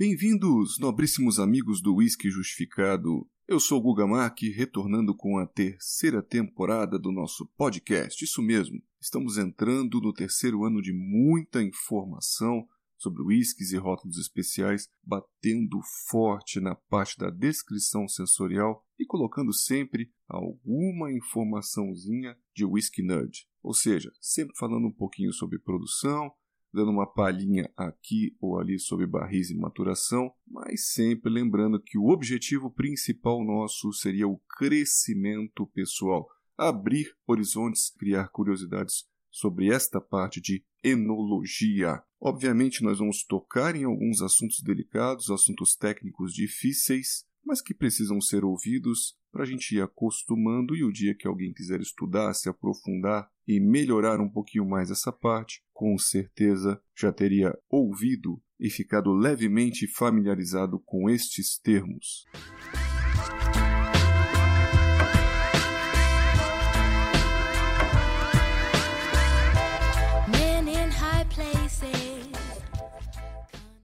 Bem-vindos, nobríssimos amigos do Whisky Justificado. Eu sou Guga Mark, retornando com a terceira temporada do nosso podcast. Isso mesmo, estamos entrando no terceiro ano de muita informação sobre whiskies e rótulos especiais, batendo forte na parte da descrição sensorial e colocando sempre alguma informaçãozinha de whisky nerd. Ou seja, sempre falando um pouquinho sobre produção, dando uma palhinha aqui ou ali sobre barris e maturação, mas sempre lembrando que o objetivo principal nosso seria o crescimento pessoal, abrir horizontes, criar curiosidades sobre esta parte de enologia. Obviamente, nós vamos tocar em alguns assuntos delicados, assuntos técnicos difíceis, mas que precisam ser ouvidos para a gente ir acostumando e o dia que alguém quiser estudar, se aprofundar e melhorar um pouquinho mais essa parte, com certeza já teria ouvido e ficado levemente familiarizado com estes termos.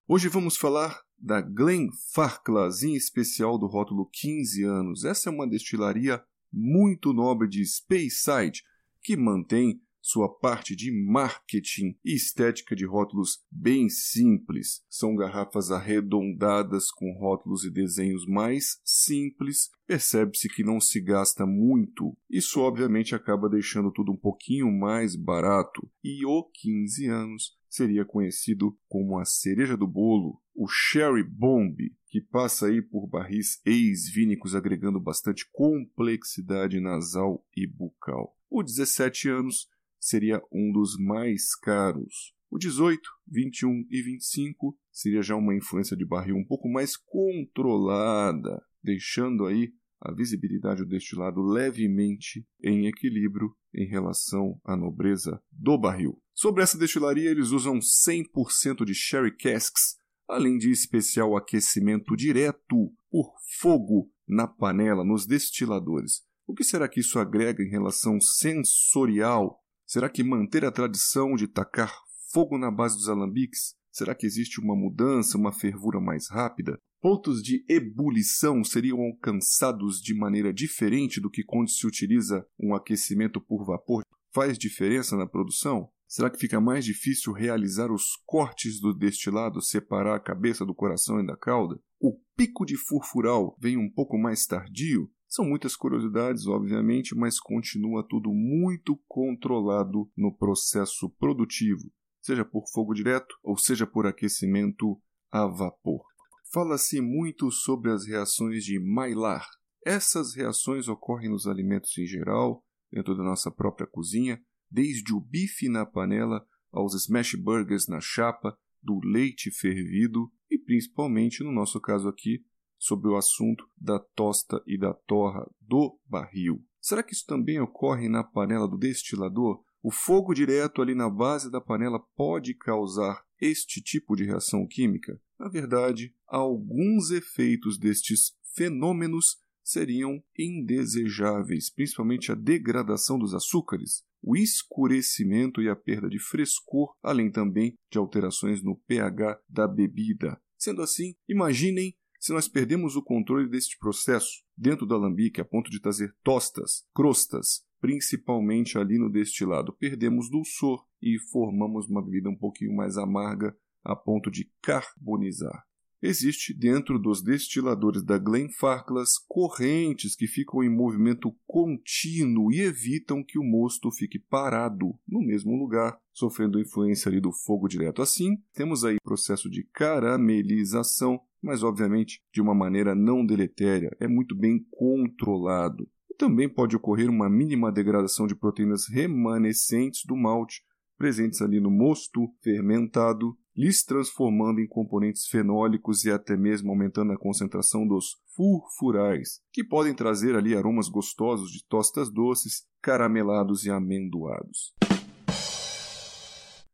Hoje vamos falar da Glen Farclas, em especial do rótulo 15 anos. Essa é uma destilaria muito nobre de Speyside, que mantém sua parte de marketing e estética de rótulos bem simples. São garrafas arredondadas com rótulos e desenhos mais simples. Percebe-se que não se gasta muito. Isso obviamente acaba deixando tudo um pouquinho mais barato. E o 15 anos seria conhecido como a cereja do bolo, o Sherry Bomb, que passa aí por barris ex-vínicos agregando bastante complexidade nasal e bucal. O 17 anos seria um dos mais caros. O 18, 21 e 25 seria já uma influência de barril um pouco mais controlada, deixando aí a visibilidade do destilado levemente em equilíbrio em relação à nobreza do barril. Sobre essa destilaria, eles usam 100% de sherry casks, além de especial aquecimento direto por fogo na panela, nos destiladores. O que será que isso agrega em relação sensorial Será que manter a tradição de tacar fogo na base dos alambiques? Será que existe uma mudança, uma fervura mais rápida? Pontos de ebulição seriam alcançados de maneira diferente do que quando se utiliza um aquecimento por vapor? Faz diferença na produção? Será que fica mais difícil realizar os cortes do destilado, separar a cabeça do coração e da cauda? O pico de furfural vem um pouco mais tardio? São muitas curiosidades, obviamente, mas continua tudo muito controlado no processo produtivo, seja por fogo direto ou seja por aquecimento a vapor. Fala-se muito sobre as reações de Maillard. Essas reações ocorrem nos alimentos em geral, dentro da nossa própria cozinha, desde o bife na panela aos smash burgers na chapa, do leite fervido e principalmente, no nosso caso aqui, sobre o assunto da tosta e da torra do barril. Será que isso também ocorre na panela do destilador? O fogo direto ali na base da panela pode causar este tipo de reação química? Na verdade, alguns efeitos destes fenômenos seriam indesejáveis, principalmente a degradação dos açúcares, o escurecimento e a perda de frescor, além também de alterações no pH da bebida. Sendo assim, imaginem se nós perdemos o controle deste processo dentro do alambique a ponto de trazer tostas, crostas, principalmente ali no destilado, perdemos dulçor e formamos uma bebida um pouquinho mais amarga a ponto de carbonizar. Existe dentro dos destiladores da Glenfarclas correntes que ficam em movimento contínuo e evitam que o mosto fique parado no mesmo lugar, sofrendo influência ali do fogo direto. Assim, temos aí processo de caramelização mas obviamente de uma maneira não deletéria, é muito bem controlado. E também pode ocorrer uma mínima degradação de proteínas remanescentes do malte, presentes ali no mosto fermentado, lhes transformando em componentes fenólicos e até mesmo aumentando a concentração dos furfurais, que podem trazer ali aromas gostosos de tostas doces, caramelados e amendoados.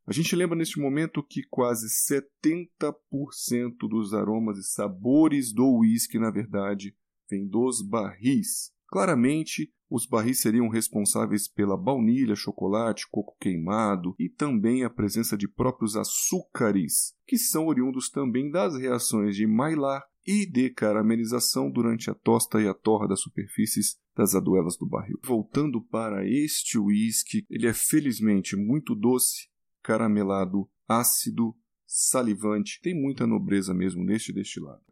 A gente lembra neste momento que quase 70% dos aromas e sabores do uísque, na verdade, vem dos barris. Claramente, os barris seriam responsáveis pela baunilha, chocolate, coco queimado e também a presença de próprios açúcares, que são oriundos também das reações de Maillard e de caramelização durante a tosta e a torra das superfícies das aduelas do barril. Voltando para este uísque, ele é felizmente muito doce, caramelado, ácido, salivante, tem muita nobreza mesmo neste destilado.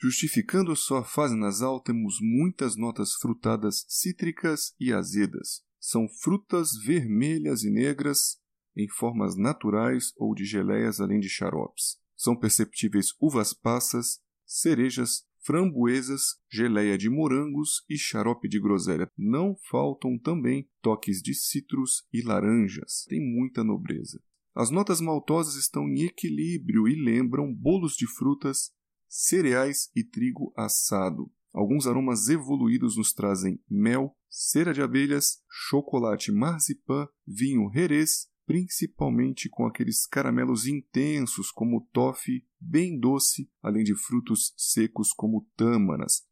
Justificando sua fase nasal, temos muitas notas frutadas cítricas e azedas. São frutas vermelhas e negras, em formas naturais ou de geleias, além de xaropes. São perceptíveis uvas passas, cerejas, framboesas, geleia de morangos e xarope de groselha. Não faltam também toques de citros e laranjas. Tem muita nobreza. As notas maltosas estão em equilíbrio e lembram bolos de frutas, cereais e trigo assado. Alguns aromas evoluídos nos trazem mel, cera de abelhas, chocolate marzipan, vinho herês, principalmente com aqueles caramelos intensos como toffee, bem doce, além de frutos secos como tâmaras.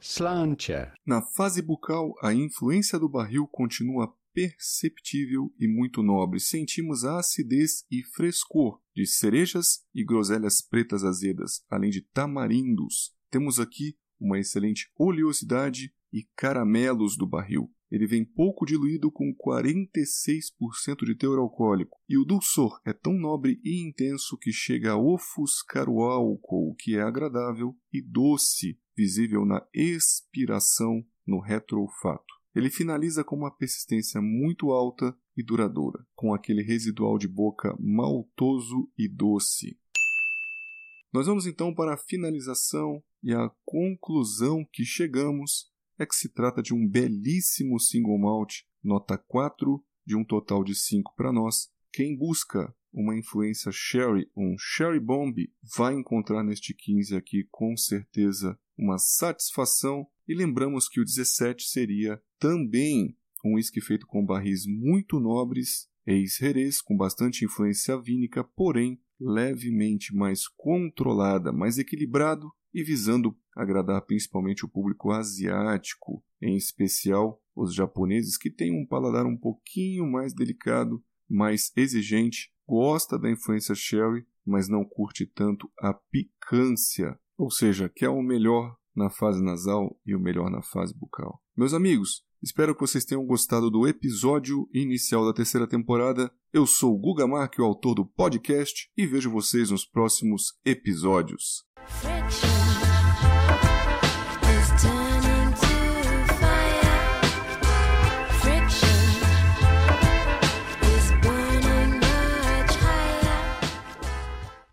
Slancher. Na fase bucal, a influência do barril continua perceptível e muito nobre. Sentimos a acidez e frescor de cerejas e groselhas pretas azedas, além de tamarindos. Temos aqui uma excelente oleosidade e caramelos do barril. Ele vem pouco diluído com 46% de teor alcoólico, e o dulçor é tão nobre e intenso que chega a ofuscar o álcool, que é agradável e doce, visível na expiração no retroolfato. Ele finaliza com uma persistência muito alta e duradoura, com aquele residual de boca maltoso e doce. Nós vamos então para a finalização e a conclusão que chegamos é que se trata de um belíssimo single malt, nota 4 de um total de 5 para nós. Quem busca uma influência sherry, um sherry bomb, vai encontrar neste 15 aqui com certeza uma satisfação. E lembramos que o 17 seria também um whisky feito com barris muito nobres, ex-herês, com bastante influência vínica, porém levemente mais controlada, mais equilibrado e visando agradar principalmente o público asiático, em especial os japoneses que têm um paladar um pouquinho mais delicado, mais exigente, gosta da influência sherry, mas não curte tanto a picância, ou seja, quer o melhor na fase nasal e o melhor na fase bucal. Meus amigos, espero que vocês tenham gostado do episódio inicial da terceira temporada. Eu sou o Guga Mark, o autor do podcast, e vejo vocês nos próximos episódios.